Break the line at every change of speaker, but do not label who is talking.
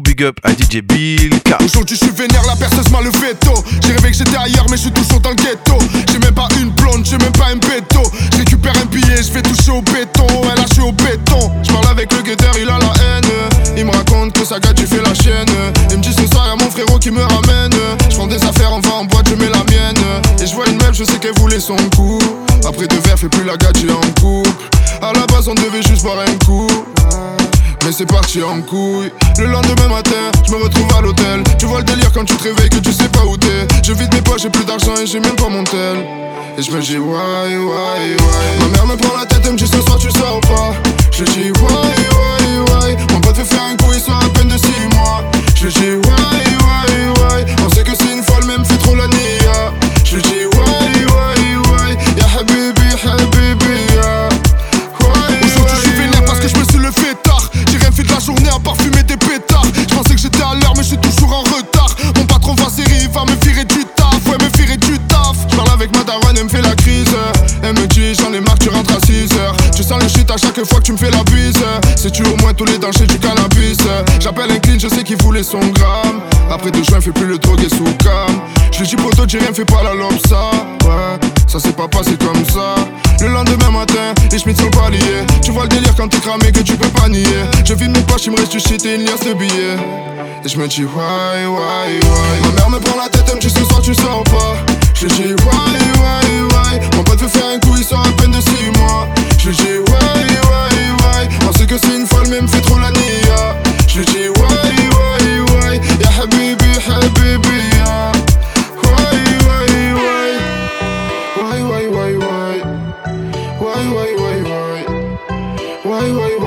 big up à DJ Bill.
Aujourd'hui je suis vénère, la perceuse m'a le veto J'ai rêvé que j'étais ailleurs mais je suis toujours dans le ghetto. J'ai même pas une blonde, j'ai même pas un béto. Je récupère un billet, je vais toucher au béton. Elle a au béton. Je parle avec le guetteur, il a la haine. Il me raconte que sa gars tu fais la chienne. Il me dit ce soir y'a mon frérot qui me ramène. Je prends des affaires, on va en boîte, je mets la mienne. Et je vois une meuf, je sais qu'elle voulait son coup Après deux verres, fait plus la gadget en couple. À la base on devait juste boire un coup mais c'est parti en couille. Le lendemain matin, je me retrouve à l'hôtel. Tu vois le délire quand tu te réveilles que tu sais pas où t'es. Je vide mes poches, j'ai plus d'argent et j'ai même pas mon tel. Et je me dis why, why, why. Ma mère me prend la tête et me dit ce soir tu sors pas. Je dis why, chaque fois que tu me fais la bise. C'est tu au moins tous les dangers du cannabis. J'appelle un clean, je sais qu'il voulait son gramme. Après deux juin, fais plus le drogue et sous cam Je lui dis poto, j'ai rien fait par la lobsa Ouais, ça s'est pas passé comme ça. Le lendemain matin, les schmitts sont pas liés Tu vois le délire quand t'es cramé que tu peux pas nier. Je vide mes poches, il me reste du shit et une liasse de billets. Et je me dis why, why, why? Ma mère me prend la tête, elle me dit ce soir tu sors Why, why, why,